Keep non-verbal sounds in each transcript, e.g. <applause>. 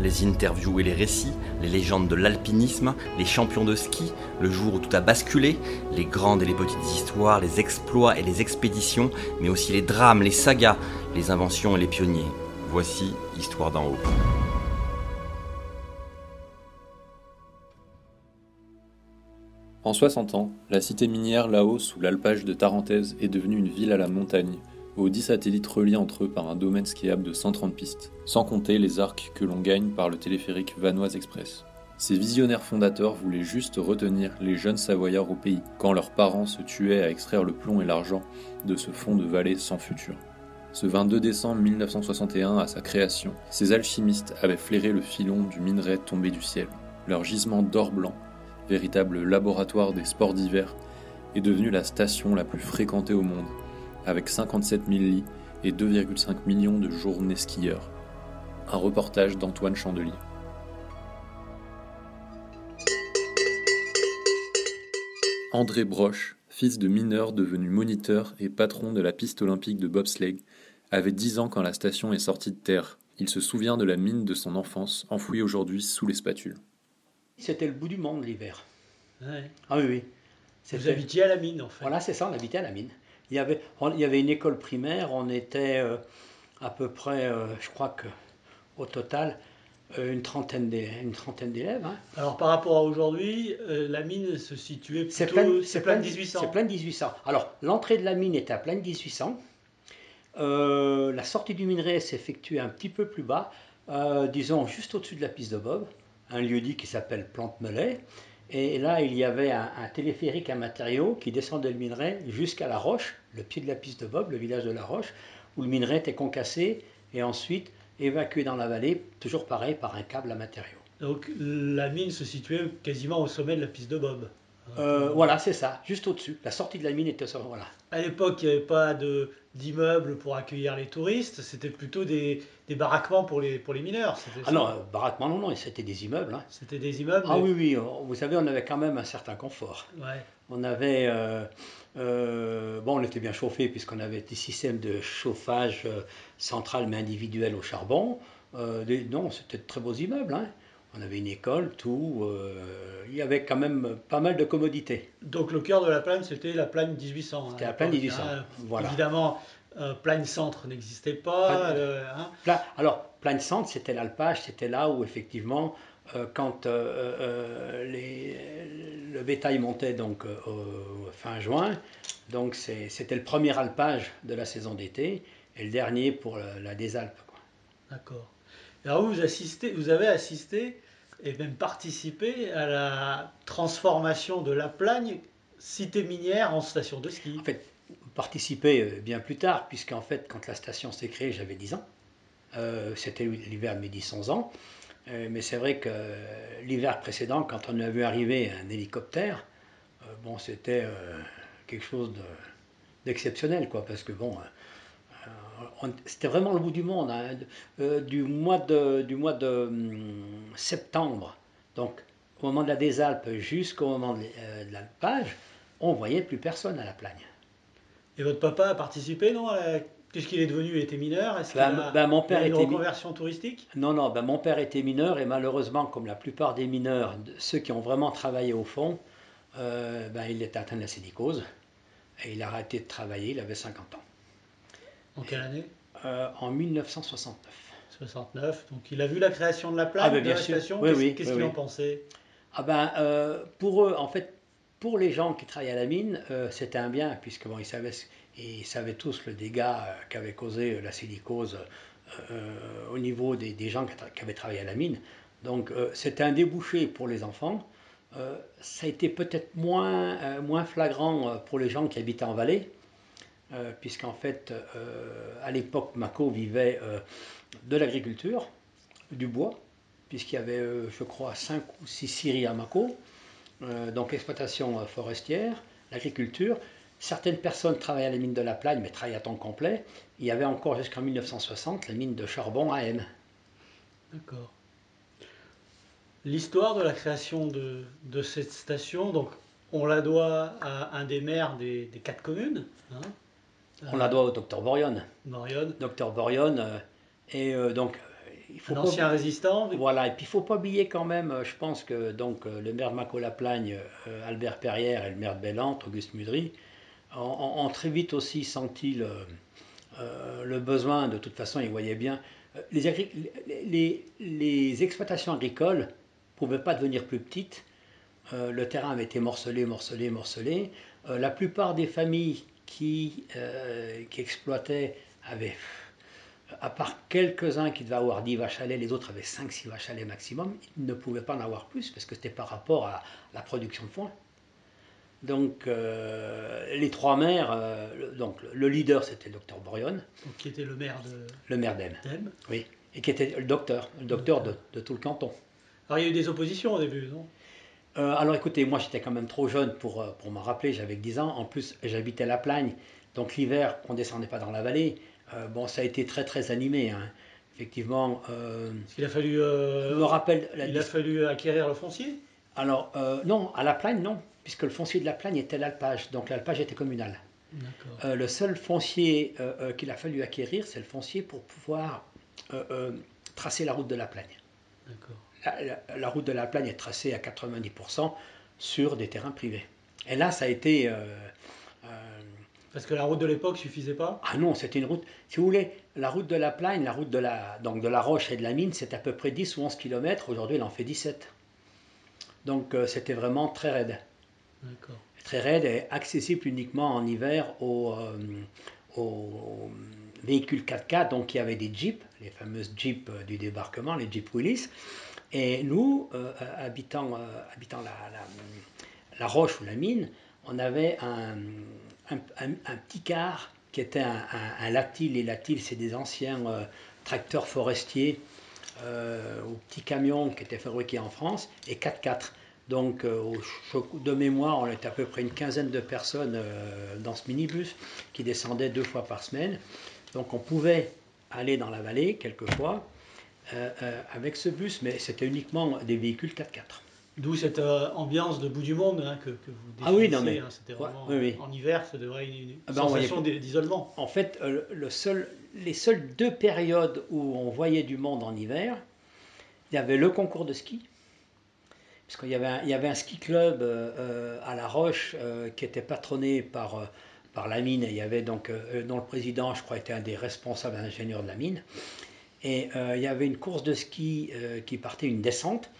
Les interviews et les récits, les légendes de l'alpinisme, les champions de ski, le jour où tout a basculé, les grandes et les petites histoires, les exploits et les expéditions, mais aussi les drames, les sagas, les inventions et les pionniers. Voici Histoire d'en haut. En 60 ans, la cité minière là-haut sous l'alpage de Tarentaise est devenue une ville à la montagne, aux 10 satellites reliés entre eux par un domaine skiable de 130 pistes, sans compter les arcs que l'on gagne par le téléphérique Vanoise Express. Ces visionnaires fondateurs voulaient juste retenir les jeunes Savoyards au pays, quand leurs parents se tuaient à extraire le plomb et l'argent de ce fond de vallée sans futur. Ce 22 décembre 1961, à sa création, ces alchimistes avaient flairé le filon du minerai tombé du ciel. Leur gisement d'or blanc, véritable laboratoire des sports d'hiver, est devenu la station la plus fréquentée au monde, avec 57 000 lits et 2,5 millions de journées skieurs. Un reportage d'Antoine Chandelier. André Broche, fils de mineur devenu moniteur et patron de la piste olympique de bobsleigh, avait 10 ans quand la station est sortie de terre. Il se souvient de la mine de son enfance, enfouie aujourd'hui sous les spatules. C'était le bout du monde l'hiver. Ouais. Ah oui, oui. Vous habitiez à la mine, en fait. Voilà, c'est ça, on habitait à la mine. Il y avait, on- il y avait une école primaire, on était euh, à peu près, euh, je crois que au total, euh, une trentaine d'élèves. hein. Alors, par rapport à aujourd'hui, euh, la mine se situait C'est plutôt... plein, C'est plein de 1800. 1800. C'est plein de 1800. Alors, l'entrée de la mine était à plein de 1800. Euh, la sortie du minerai s'effectuait un petit peu plus bas, euh, disons juste au-dessus de la piste de Bob, un lieu-dit qui s'appelle Plante-Melay. Et là, il y avait un, téléphérique à matériaux qui descendait le minerai jusqu'à la Roche, le pied de la piste de Bob, le village de la Roche, où le minerai était concassé et ensuite évacué dans la vallée, toujours pareil, par un câble à matériaux. Donc, la mine se situait quasiment au sommet de la piste de Bob. Euh, voilà, c'est ça, juste au-dessus. La sortie de la mine était sur. Voilà. À l'époque, il n'y avait pas de- d'immeubles pour accueillir les touristes, c'était plutôt des, des baraquements pour les, pour les mineurs. Ah ça. non, euh, baraquement, non, non, c'était des immeubles. hein. C'était des immeubles. Ah mais- oui, oui, euh, vous savez, on avait quand même un certain confort. Ouais. On avait, euh, euh, bon, on était bien chauffé puisqu'on avait des systèmes de chauffage central mais individuel au charbon. Des- non, c'était de très beaux immeubles. hein. On avait une école, tout. euh, il y avait quand même pas mal de commodités. Donc, le cœur de la plaine, c'était la plaine 1800. hein, C'était la plaine l'époque, 1800, hein. voilà. Évidemment, euh, plaine centre n'existait pas. Euh, hein. Pla- alors, plein centre, c'était l'alpage, c'était là où effectivement, euh, quand les- le bétail montait donc fin juin, donc c'était le premier alpage de la saison d'été et le dernier pour la, la des Alpes. D'accord. Alors vous, assistez, vous avez assisté et même participé à la transformation de La Plagne, cité minière, en station de ski. En fait, participer euh, bien plus tard, puisqu'en fait, quand la station s'est créée, j'avais 10 ans. Euh, C'était l'hiver de mes 10-11 ans. Euh, mais c'est vrai que l'hiver précédent, quand on a vu arriver un hélicoptère, bon, c'était quelque chose de- d'exceptionnel, quoi, parce que bon, on- c'était vraiment le bout du monde. hein. Euh, du mois de, du mois de hum, septembre, donc au moment de la des Alpes jusqu'au moment de, euh, de l'alpage, on voyait plus personne à la plagne. Et votre papa a participé, non à la- Qu'est-ce qu'il est devenu? Il était mineur? Est-ce qu'il Ben, a, ben, mon père il a une était reconversion touristique? Non, non, ben, mon père était mineur et malheureusement, comme la plupart des mineurs, ceux qui ont vraiment travaillé au fond, euh, ben, il était atteint de la silicose et il a arrêté de travailler, il avait 50 ans. En quelle année Euh, en 1969. 69. Donc il a vu la création de la plagne, Ah, ben, de bien la sûr. station. Oui, Qu'est-ce oui, qu'est-ce oui, qu'il en pensait? Ah ben, euh, pour eux, en fait, pour les gens qui travaillaient à la mine, euh, c'était un bien, puisque bon, ils, savaient, ils savaient tous le dégât qu'avait causé la silicose au niveau des, des gens qui, qui avaient travaillé à la mine. Donc, c'était un débouché pour les enfants. Ça a été peut-être moins, moins flagrant pour les gens qui habitaient en vallée, puisqu'en fait, à l'époque, Mako vivait de l'agriculture, du bois, puisqu'il y avait, je crois, 5 ou 6 scieries à Mako, donc exploitation forestière, l'agriculture. Certaines personnes travaillaient à la mine de la Plagne, mais travaillaient à temps complet. Il y avait encore jusqu'en 1960 la mine de charbon à M. D'accord. L'histoire de la création de, cette station, donc on la doit à un des maires des, des quatre communes. Hein. On la doit au docteur Borion. Borion. Docteur Borion. Euh, et euh, donc, il faut un ancien résistant. Voilà, et puis il faut pas oublier quand même, euh, je pense que donc le maire de Maco-la-Plagne, Albert Perrière, et le maire de Bellante, Auguste Mudry, ont, très vite aussi senti le, le, besoin, de toute façon, ils voyaient bien, les, les, les exploitations agricoles pouvaient pas devenir plus petites. Euh, le terrain avait été morcelé, morcelé, morcelé. Euh, la plupart des familles qui, euh, qui exploitaient avaient, à part quelques-uns qui devaient avoir 10 vaches à lait, les autres avaient 5-6 vaches à lait maximum. Ils ne pouvaient pas en avoir plus parce que c'était par rapport à la production de foin. Donc, les trois maires, donc le leader c'était le docteur Borion. Qui était le maire de. Le maire d'Em. Oui. Et qui était le docteur, le docteur de, de tout le canton. Alors il y a eu des oppositions au début, non? Euh, Alors écoutez, moi j'étais quand même trop jeune pour, euh, pour m'en rappeler, j'avais 10 ans. En plus, j'habitais la Plagne, donc l'hiver, on ne descendait pas dans la vallée. Euh, bon, ça a été très très animé. Hein. Effectivement. il a fallu. me rappelle. il a fallu acquérir le foncier? Alors non, à la Plagne non, puisque le foncier de la Plagne était l'alpage, donc l'alpage était communal. le seul foncier qu'il a fallu acquérir, c'est le foncier pour pouvoir tracer la route de la Plagne. D'accord la, route de la Plagne est tracée à 90% sur des terrains privés. Et là, ça a été... Euh, euh, Parce que la route de l'époque suffisait pas? Ah non, c'était une route... Si vous voulez, la route de la Plagne, la route de la, donc de la Roche et de la Mine, c'est à peu près 10 ou 11 km. Aujourd'hui, elle en fait 17. Donc euh, c'était vraiment très raide. D'accord. Très raide et accessible uniquement en hiver aux, aux véhicules 4x4. Donc il y avait des jeeps, les fameuses jeeps du débarquement, les jeeps Willis. Et nous, euh, habitant, euh, habitant la, la, roche ou la mine, on avait un, un, petit car qui était un, latil. Les latils, c'est des anciens euh, tracteurs forestiers ou petits camions qui étaient fabriqués en France, et 4x4. Donc, de mémoire, on était à peu près une quinzaine de personnes dans ce minibus qui descendait deux fois par semaine. Donc, on pouvait aller dans la vallée quelquefois euh, euh, avec ce bus, mais c'était uniquement des véhicules 4x4. D'où cette euh, ambiance de bout du monde hein, que, vous Ah oui, non mais hein, c'était vraiment en hiver, ça devrait être une, ah ben, sensation d'isolement. En fait, le seul, les seules deux périodes où on voyait du monde en hiver, il y avait le concours de ski, parce qu'il y avait un, il y avait un ski club à La Roche qui était patronné par par la mine. Et il y avait donc, dont le président, je crois, était un des responsables ingénieurs de la mine. Et euh, il y avait une course de ski euh, qui partait, une descente,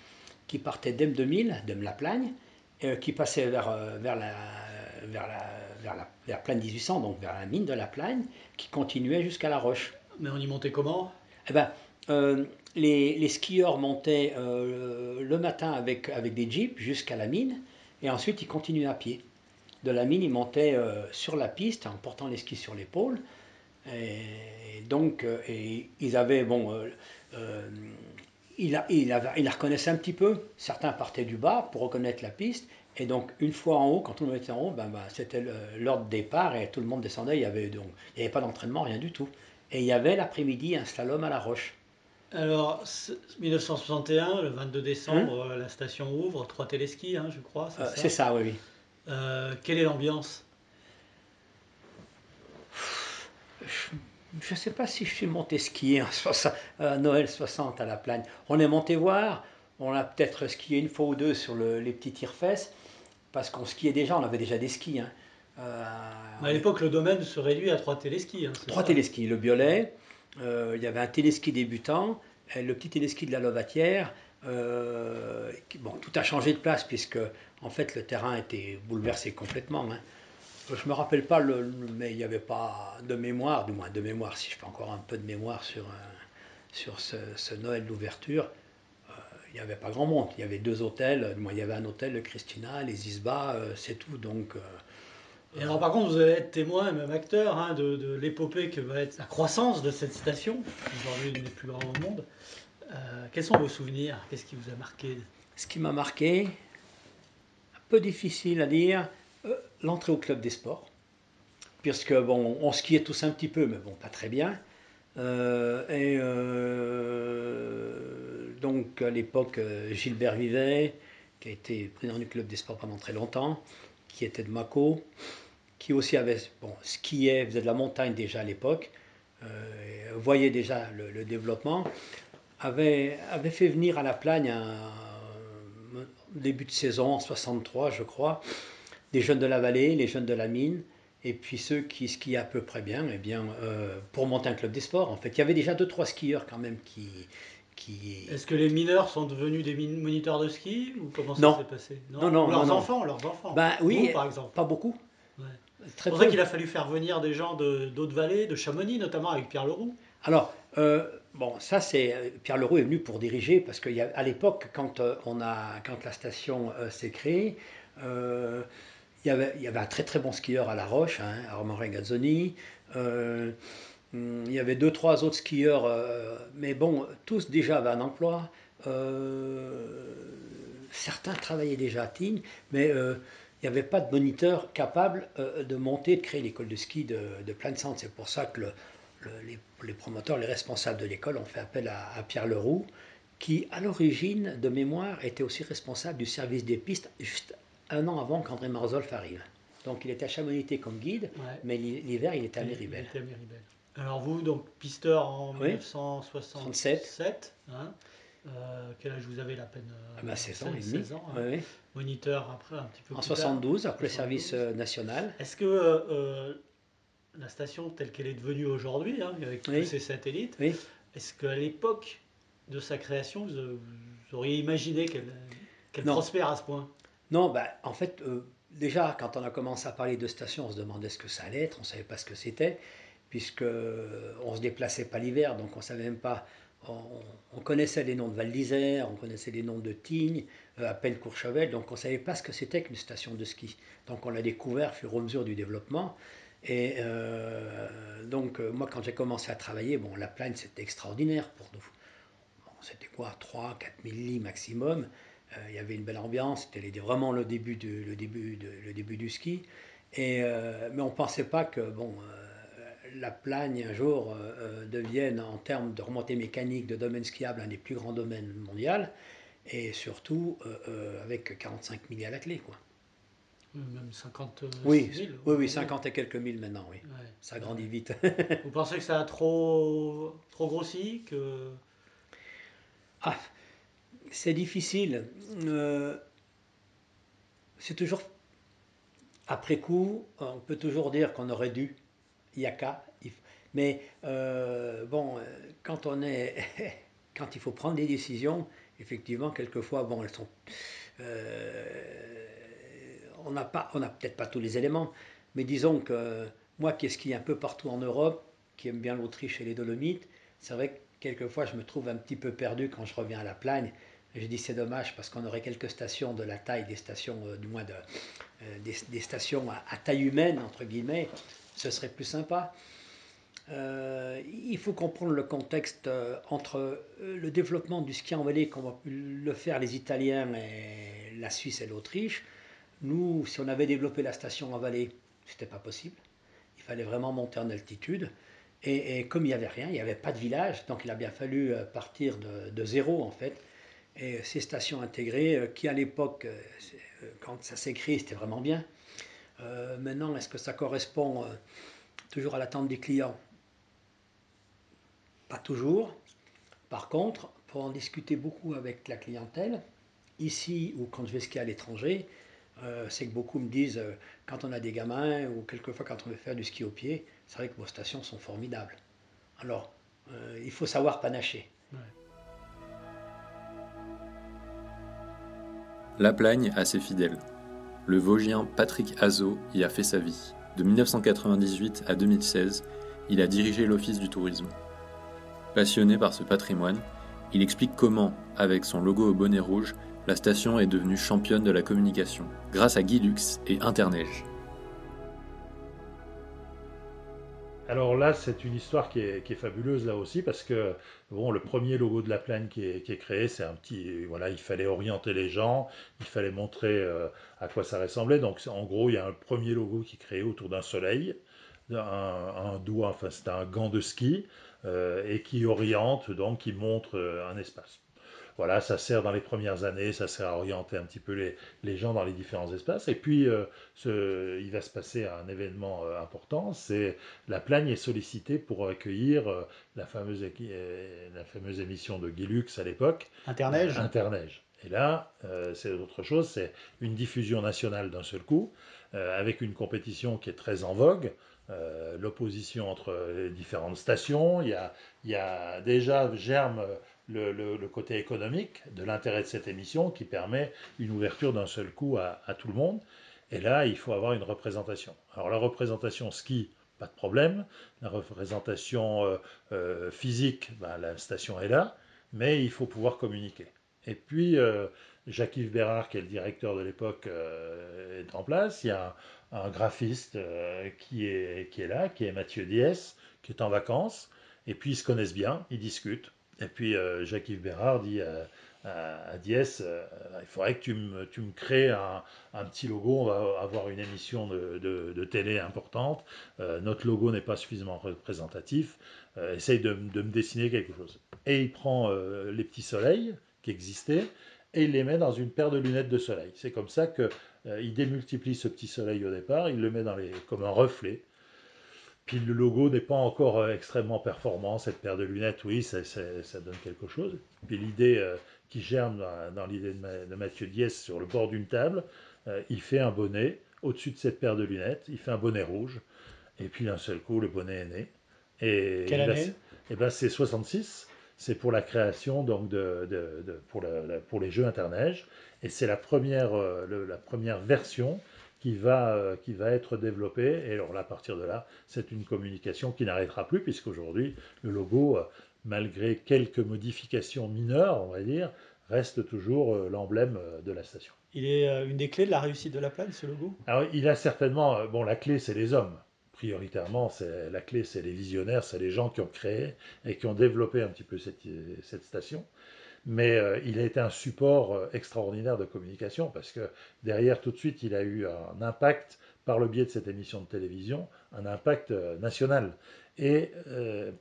qui partait d'M2000, de la Plagne, euh, qui passait vers, vers, la, vers, la, vers, la, vers Plagne 1800, donc vers la mine de la Plagne, qui continuait jusqu'à La Roche. Mais on y montait comment? Eh ben, les, les, skieurs montaient le matin avec, avec des jeeps jusqu'à la mine, et ensuite ils continuaient à pied. De la mine, ils montaient sur la piste en portant les skis sur l'épaule. Et donc, euh, et ils avaient, bon, euh, euh, il, il, la reconnaissait un petit peu. Certains partaient du bas pour reconnaître la piste. Et donc, une fois en haut, quand tout le monde était en haut, ben, ben, c'était l'ordre de départ et tout le monde descendait. Il n'y avait, donc, il y avait pas d'entraînement, rien du tout. Et il y avait l'après-midi un slalom à la roche. Alors, 1961, le 22 décembre, hein la station ouvre, trois téléskis, hein, je crois. C'est ça, oui. oui. quelle est l'ambiance? Je ne sais pas si je suis monté skier à Noël 60 à la Plagne. On est monté voir, on a peut-être skié une fois ou deux sur les petits tire-fesses, parce qu'on skiait déjà, on avait déjà des skis. Hein. Euh, à l'époque, le domaine se réduit à trois téléskis. Hein, trois téléskis, le Biolay, euh, il y avait un téléski débutant, le petit téléski de la Lovatière. Euh, bon, tout a changé de place puisque en fait le terrain était bouleversé complètement. Hein. Je me rappelle pas, le, mais il n'y avait pas de mémoire, du moins de mémoire, si je fais encore un peu de mémoire sur, sur ce, Noël d'ouverture. Euh, il n'y avait pas grand monde. Il y avait deux hôtels. il y avait un hôtel, le Christina, les Isba, euh, c'est tout. Donc, Et alors par contre, vous allez être témoin, même acteur, hein, de, de l'épopée que va être la croissance de cette station, aujourd'hui une des plus grandes au monde. Euh, quels sont vos souvenirs? Qu'est-ce qui vous a marqué? Ce qui m'a marqué, un peu difficile à dire, euh, l'entrée au club des sports. Puisque, bon, on skiait tous un petit peu, mais bon, pas très bien. Euh, et euh, donc, à l'époque, euh, Gilbert Vivet, qui a été président du club des sports pendant très longtemps, qui était de Mako, qui aussi avait, bon, skiait, faisait de la montagne déjà à l'époque, euh, voyait déjà le, développement, avait, avait fait venir à la Plagne un, un début de saison, en 63 je crois, des jeunes de la vallée, les jeunes de la mine, et puis ceux qui skiaient à peu près bien, eh bien euh, pour monter un club des sports. En fait, il y avait déjà deux trois skieurs quand même qui, qui... Est-ce que les mineurs sont devenus des moniteurs de ski ou comment ça s'est passé? Non, non, Leurs non, enfants, leurs enfants. Ben oui, Vous, par exemple. pas beaucoup. Ouais. C'est pour ça qu'il a fallu faire venir des gens de d'autres vallées, de Chamonix notamment avec Pierre Leroux. Alors, euh, bon, ça c'est Pierre Leroux est venu pour diriger parce qu'à l'époque, quand euh, on a, quand la station euh, s'est créée, il y avait, il y avait un très très bon skieur à La Roche, hein, Armand Gazzoni. Euh, hum, il y avait deux trois autres skieurs, euh, mais bon, tous déjà avaient un emploi. Euh, certains travaillaient déjà à Tignes, mais il n'y avait pas de moniteur capable de monter, de créer l'école de ski de, de plein de centres. C'est pour ça que le- le- les, promoteurs, les responsables de l'école ont fait appel à, à Pierre Leroux, qui, à l'origine, de mémoire, était aussi responsable du service des pistes juste un an avant qu'André Marzolf arrive. Donc il était à Chamonix comme guide, Ouais. mais l'hi- l'hiver il était à Méribel. il était à Méribel. Alors vous, donc pisteur en Oui. 1967. hein. Euh, quel âge vous avez la peine euh, Ah ben, 16 ans et 16 demi. 16 ans, hein. Moniteur après un petit peu En plus tard. 72, après le 72. service euh, national. Est-ce que euh, la station telle qu'elle est devenue aujourd'hui, hein, avec tous ces satellites, est-ce qu'à l'époque de sa création, vous, vous auriez imaginé qu'elle Non. prospère à ce point? Non, bah, en fait, euh, déjà, quand on a commencé à parler de station, on se demandait ce que ça allait être, on ne savait pas ce que c'était, puisque euh, on se déplaçait pas l'hiver, donc on savait même pas. On, on connaissait les noms de Val d'Isère, on connaissait les noms de Tignes, euh, à peine Courchevel, donc on ne savait pas ce que c'était qu'une station de ski. Donc on l'a découvert au fur et à mesure du développement. Et donc, moi, quand j'ai commencé à travailler, bon, la plaine, c'était extraordinaire pour nous. Bon, c'était quoi 3 4 000 lits maximum. Euh, il y avait une belle ambiance, c'était vraiment le début, du, le début, de- le début du ski. Et, euh, mais on ne pensait pas que bon, euh, la plagne un jour devienne, en termes de remontée mécanique, de domaine skiable, un des plus grands domaines mondiaux. Et surtout euh, euh, avec 45 000 à la clé. Quoi. Même 50 Oui, 000, oui, oui, aujourd'hui. 50 et quelques mille maintenant, oui. Ouais. Ça grandit vite. Vous pensez que ça a trop, trop grossi que... Ah, c'est difficile. Euh, c'est toujours. Après coup, on peut toujours dire qu'on aurait dû. Il y a qu'à. Mais euh, bon, quand on est. <laughs> quand il faut prendre des décisions, effectivement, quelquefois, bon, elles sont. euh, on n'a pas, on n'a peut-être pas tous les éléments, mais disons que moi qui skie un peu partout en Europe, qui aime bien l'Autriche et les Dolomites, c'est vrai que quelquefois je me trouve un petit peu perdu quand je reviens à la plagne. Je dis c'est dommage parce qu'on aurait quelques stations de la taille des stations, euh, du moins euh, des, stations à, taille humaine, entre guillemets, ce serait plus sympa. Euh, il faut comprendre le contexte entre le développement du ski en vallée pu le faire les Italiens et la Suisse et l'Autriche. Nous, si on avait développé la station en vallée, c'était pas possible. Il fallait vraiment monter en altitude. Et, comme il n'y avait rien, il n'y avait pas de village, donc il a bien fallu partir de zéro en fait. Et ces stations intégrées, euh, qui à l'époque, euh, euh, quand ça s'est créé, c'était vraiment bien. Euh, maintenant, est-ce que ça correspond euh, toujours à l'attente des clients? Pas toujours. Par contre, pour en discuter beaucoup avec la clientèle, ici ou quand je vais skier à l'étranger, euh, c'est que beaucoup me disent, euh, quand on a des gamins ou quelquefois quand on veut faire du ski au pied, c'est vrai que vos stations sont formidables. Alors, euh, il faut savoir panacher. Plagne a ses fidèles. Le Vosgien Patrick Azot y a fait sa vie. De 1998 à 2016, il a dirigé l'Office du tourisme. Passionné par ce patrimoine, il explique comment, avec son logo au bonnet rouge, la station est devenue championne de la communication, grâce à Guilux et Interneige. Alors là, c'est une histoire qui est, fabuleuse là aussi parce que bon, le premier logo de la plaine qui est, créé, c'est un petit, voilà, il fallait orienter les gens, il fallait montrer euh, à quoi ça ressemblait. Donc en gros, il y a un premier logo qui est créé autour d'un soleil, un, doigt, enfin c'est un gant de ski euh, et qui oriente, donc qui montre euh, un espace voilà, ça sert dans les premières années, ça sert à orienter un petit peu les, gens dans les différents espaces. Et puis, euh, il va se passer un événement euh, important, c'est la Plagne est sollicitée pour accueillir euh, la, fameuse, la fameuse émission de Guilux à l'époque. Interneige. Interneige. Et là, c'est autre chose, c'est une diffusion nationale d'un seul coup, avec une compétition qui est très en vogue. l'opposition entre les différentes stations. Il y a, il y a déjà germe le, côté économique de l'intérêt de cette émission qui permet une ouverture d'un seul coup à, tout le monde. Et là, il faut avoir une représentation. Alors la représentation ski, pas de problème. La représentation euh, euh, physique, ben, la station est là, mais il faut pouvoir communiquer. Et puis, euh, Jacques-Yves Bérard, qui est le directeur de l'époque, est en place. Il y a un, graphiste qui, est, qui est là, qui est Mathieu Diès, qui est en vacances. Et puis, ils se connaissent bien, ils discutent. Et puis euh, Jacques-Yves Bérard dit à, Diès, euh, il faudrait que tu me, tu me crées un, un, petit logo, on va avoir une émission de, de, télé importante, euh, notre logo n'est pas suffisamment représentatif, essaye de, de, me dessiner quelque chose. Et il prend les petits soleils qui existaient et il les met dans une paire de lunettes de soleil. C'est comme ça qu'il démultiplie ce petit soleil au départ, il le met dans les, comme un reflet puis le logo n'est pas encore euh, extrêmement performant, cette paire de lunettes, oui, ça, donne quelque chose. Puis l'idée euh, qui germe dans, l'idée de, Mathieu Diès sur le bord d'une table, euh, il fait un bonnet. Au-dessus de cette paire de lunettes, il fait un bonnet rouge, et puis d'un seul coup, le bonnet est né. Et Quelle année? et eh ben, C'est 66, c'est pour la création, donc de, pour, pour, les Jeux Interneige, et c'est la première, la première version qui va, euh, qui va être développé. Et alors là, à partir de là, c'est une communication qui n'arrêtera plus, puisqu'aujourd'hui, le logo, euh, malgré quelques modifications mineures, on va dire, reste toujours euh, l'emblème de la station. Il est une des clés de la réussite de la plane, ce logo? Alors, il a certainement, bon, la clé, c'est les hommes. Prioritairement, c'est la clé, c'est les visionnaires, c'est les gens qui ont créé et qui ont développé un petit peu cette, cette station mais euh, il a été un support euh, extraordinaire de communication parce que derrière tout de suite il a eu un impact par le biais de cette émission de télévision, un impact euh, national. Et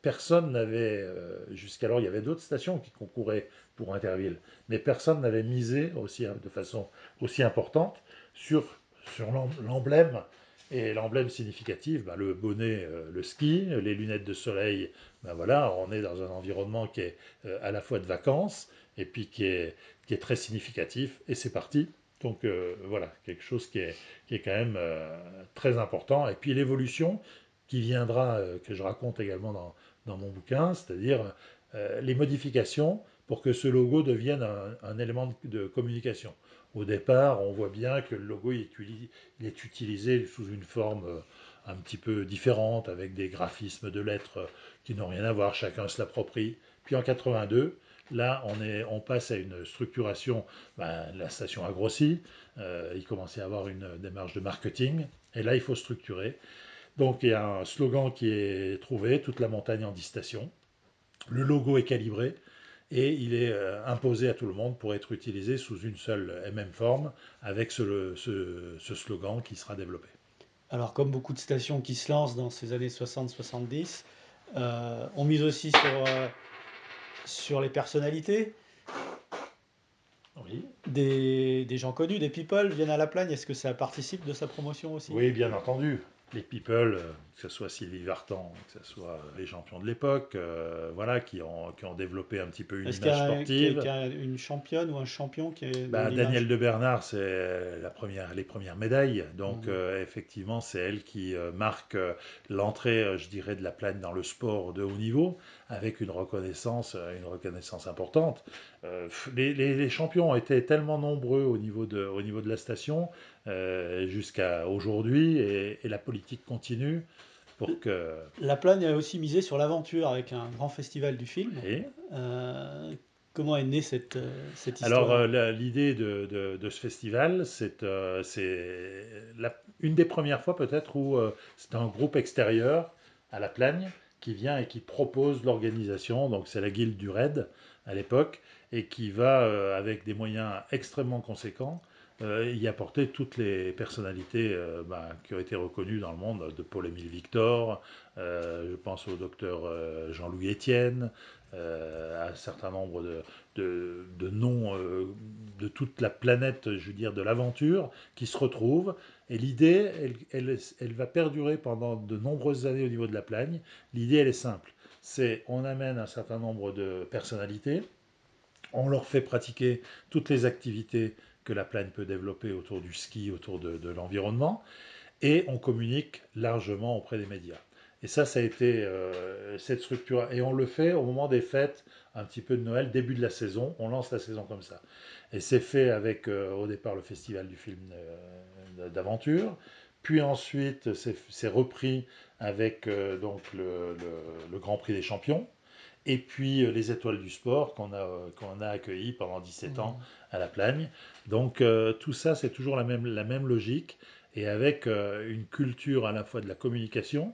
personne n'avait, jusqu'alors il y avait d'autres stations qui concouraient pour Interville, mais personne n'avait misé aussi, hein, de façon aussi importante sur, sur l'emblème et l'emblème significatif, bah, le bonnet, le ski, les lunettes de soleil, ben voilà, on est dans un environnement qui est à la fois de vacances, et puis qui est, qui est très significatif, et c'est parti. Donc euh, voilà, quelque chose qui est, qui est quand même euh, très important. Et puis l'évolution qui viendra, euh, que je raconte également dans, dans mon bouquin, c'est-à-dire les modifications pour que ce logo devienne un, élément de, communication. Au départ, on voit bien que le logo est, utilisé sous une forme un petit peu différente, avec des graphismes de lettres qui n'ont rien à voir, chacun se l'approprie. Puis en 82, Là, on, passe à une structuration. Ben, la station a grossi, euh, il commençait à avoir une démarche de marketing, et là, il faut structurer. Donc, il y a un slogan qui est trouvé toute la montagne en 10 stations. Le logo est calibré et il est euh, imposé à tout le monde pour être utilisé sous une seule et même forme avec ce, slogan qui sera développé. Alors, comme beaucoup de stations qui se lancent dans ces années 60-70, euh, on mise aussi sur sur les personnalités. Oui. Des, des, gens connus, des people viennent à la plagne. Est-ce que ça participe de sa promotion aussi? Oui, bien entendu les people, euh, que ce soit Sylvie Vartan, que ce soit les champions de l'époque, euh, voilà, qui ont, qui ont développé un petit peu une image sportive. Est-ce qu'il y a une championne ou un champion qui est bah, Daniel de Bernard, c'est la première, les premières médailles. Donc, mmh. euh, effectivement, c'est elle qui marque l'entrée, je dirais, de la plaine dans le sport de haut niveau, avec une reconnaissance, une reconnaissance importante. Les, les, champions ont été tellement nombreux au niveau de, au niveau de la station jusqu'à aujourd'hui et, la politique continue pour que... La Plagne a aussi misé sur l'aventure avec un grand festival du film. Euh, comment est née cette, euh, cette histoire? Alors l'idée de, de, ce festival, c'est une des premières fois peut-être où c'est un groupe extérieur à la Plagne qui vient et qui propose l'organisation. Donc c'est la guilde du raid à l'époque et qui va, euh, avec des moyens extrêmement conséquents, euh, y apporter toutes les personnalités euh, bah, qui ont été reconnues dans le monde, de Paul-Émile Victor, je pense au docteur Jean-Louis Etienne, à un certain nombre de, noms de toute la planète, je veux dire, de l'aventure, qui se retrouvent. Et l'idée, elle, elle, elle, va perdurer pendant de nombreuses années au niveau de la Plagne. L'idée, elle est simple. C'est on amène un certain nombre de personnalités, on leur fait pratiquer toutes les activités que la plaine peut développer autour du ski, autour de, l'environnement, et on communique largement auprès des médias. Et ça, ça a été euh, cette structure. Et on le fait au moment des fêtes, un petit peu de Noël, début de la saison. On lance la saison comme ça. Et c'est fait avec, euh, au départ, le festival du film euh, d'aventure. Puis ensuite, c'est repris avec donc le, Grand Prix des Champions et puis euh, les étoiles du sport qu'on a, euh, qu'on a accueillies pendant 17 ans à la Plagne. Donc euh, tout ça, c'est toujours la même, la même logique, et avec une culture à la fois de la communication,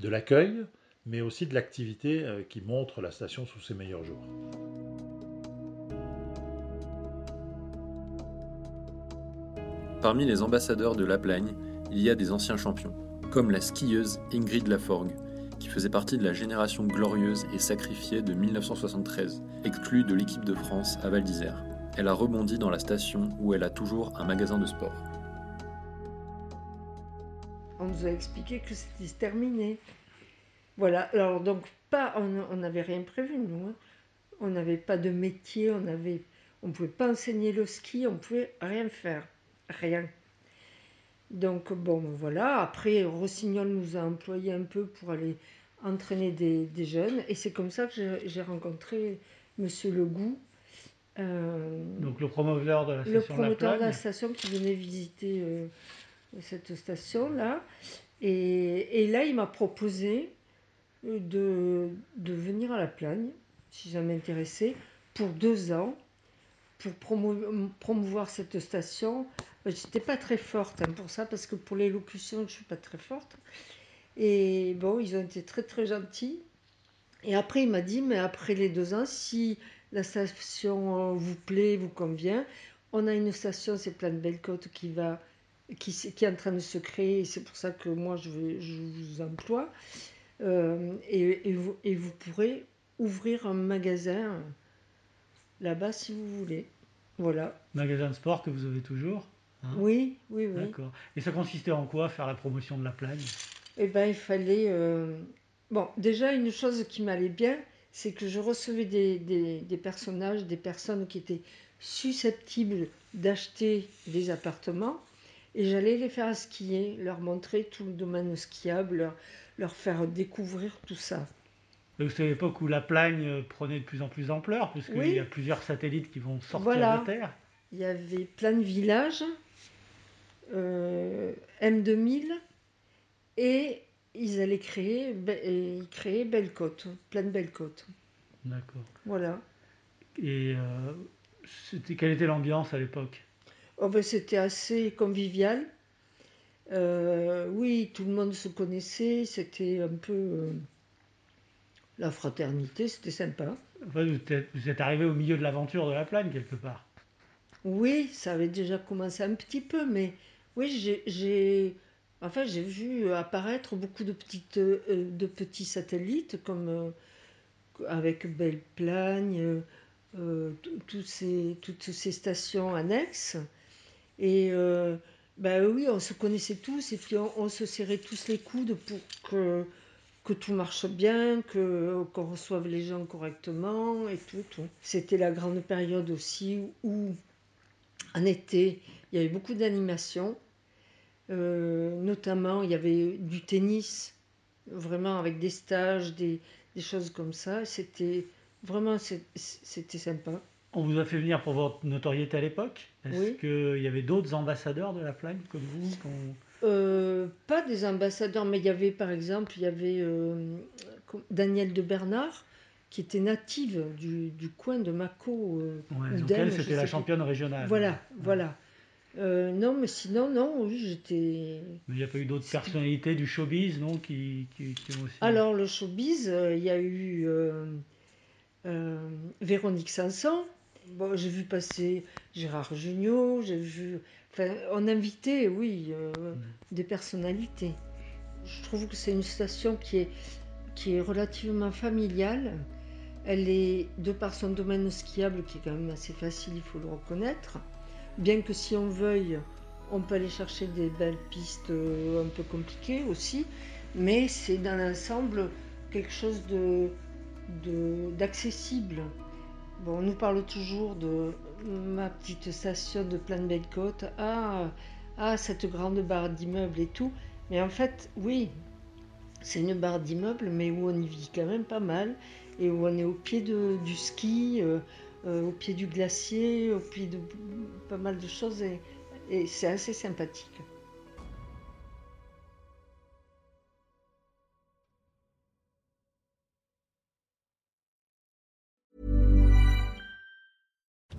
de l'accueil, mais aussi de l'activité qui montre la station sous ses meilleurs jours. Parmi les ambassadeurs de la Plagne, il y a des anciens champions, comme la skieuse Ingrid Laforgue, qui faisait partie de la génération glorieuse et sacrifiée de 1973, exclue de l'équipe de France à Val d'Isère. Elle a rebondi dans la station où elle a toujours un magasin de sport. On nous a expliqué que c'était terminé. Voilà, alors donc pas, on n'avait rien prévu nous. Hein. On n'avait pas de métier, on avait, on pouvait pas enseigner le ski, on pouvait rien faire, rien. Donc bon, voilà. Après, Rossignol nous a employé un peu pour aller entraîner des, jeunes. Et c'est comme ça que j'ai rencontré Monsieur Legout. Euh, Donc le promoteur de la station. Le promoteur de la, station qui venait visiter euh, cette station-là. Et, là, il m'a proposé de, de, venir à la Plagne, si ça m'intéressait, pour deux ans, pour promouvoir cette station je n'étais pas très forte hein, pour ça, parce que pour l'élocution, je suis pas très forte. Et bon, ils ont été très très gentils. Et après, il m'a dit, mais après les deux ans, si la station vous plaît, vous convient, on a une station, c'est de Bellecote, qui va qui, qui, est en train de se créer, c'est pour ça que moi je, je vous emploie. Euh, et, et, vous, et vous pourrez ouvrir un magasin là-bas si vous voulez. Voilà. Magasin de sport que vous avez toujours Hein? Oui, oui, oui. D'accord. Et ça consistait en quoi, faire la promotion de la plagne? Eh bien, il fallait... Euh, bon, déjà, une chose qui m'allait bien, c'est que je recevais des, des, personnages, des personnes qui étaient susceptibles d'acheter des appartements, et j'allais les faire skier, leur montrer tout le domaine skiable, leur, leur faire découvrir tout ça. C'est l'époque où la plagne prenait de plus en plus d'ampleur, puisqu'il y a plusieurs satellites qui vont sortir de Terre. Il y avait plein de villages euh, M2000 et ils allaient créer, ils créaient plein Belle-Côte. D'accord. Voilà. Et euh, quelle était l'ambiance à l'époque? Oh ben, C'était assez convivial. Euh, oui, tout le monde se connaissait, c'était un peu la fraternité, c'était sympa. vous, êtes, vous, êtes, arrivé au milieu de l'aventure de la plaine quelque part. Oui, ça avait déjà commencé un petit peu, mais oui, j'ai enfin, j'ai vu apparaître beaucoup de, petites, euh, de petits satellites comme euh, avec Belle Plagne, euh, ces, toutes ces stations annexes. Et ben oui, on se connaissait tous et puis on, se serrait tous les coudes pour que, que tout marche bien, que, qu'on reçoive les gens correctement et tout. tout. C'était la grande période aussi où, en été, il y avait beaucoup d'animations. Euh, notamment, il y avait du tennis, vraiment avec des stages, des, choses comme ça. C'était vraiment c'était sympa. On vous a fait venir pour votre notoriété à l'époque. Est-ce qu'il y avait d'autres ambassadeurs de la Plagne comme vous euh, Pas des ambassadeurs, mais il y avait par exemple, il y avait euh, Daniel de Bernard qui était native du, coin de Mako. Euh, elle, c'était la championne régionale. Voilà, voilà. Euh, non, mais sinon, non, oui, j'étais. Mais il n'y a pas eu d'autres personnalités du showbiz, non qui, qui, qui ont aussi... Alors, le showbiz, euh, il y a eu Véronique Sanson. Bon, j'ai vu passer Gérard Jugnot, j'ai vu. Enfin, on invitait, oui, euh, des personnalités. Je trouve que c'est une station qui est, qui est relativement familiale. Elle est, de par son domaine skiable, qui est quand même assez facile, il faut le reconnaître, bien que si on veuille, on peut aller chercher des belles pistes euh, un peu compliquées aussi, mais c'est dans l'ensemble quelque chose de, de- d'accessible. Bon, on nous parle toujours de ma petite station de Plan Belle Côte, ah, ah, cette grande barre d'immeubles et tout, mais en fait, oui, c'est une barre d'immeubles, mais où on y vit quand même pas mal, et où on est au pied de- du ski, euh, euh, au pied du glacier, au pied de pas mal de choses, et c'est assez sympathique.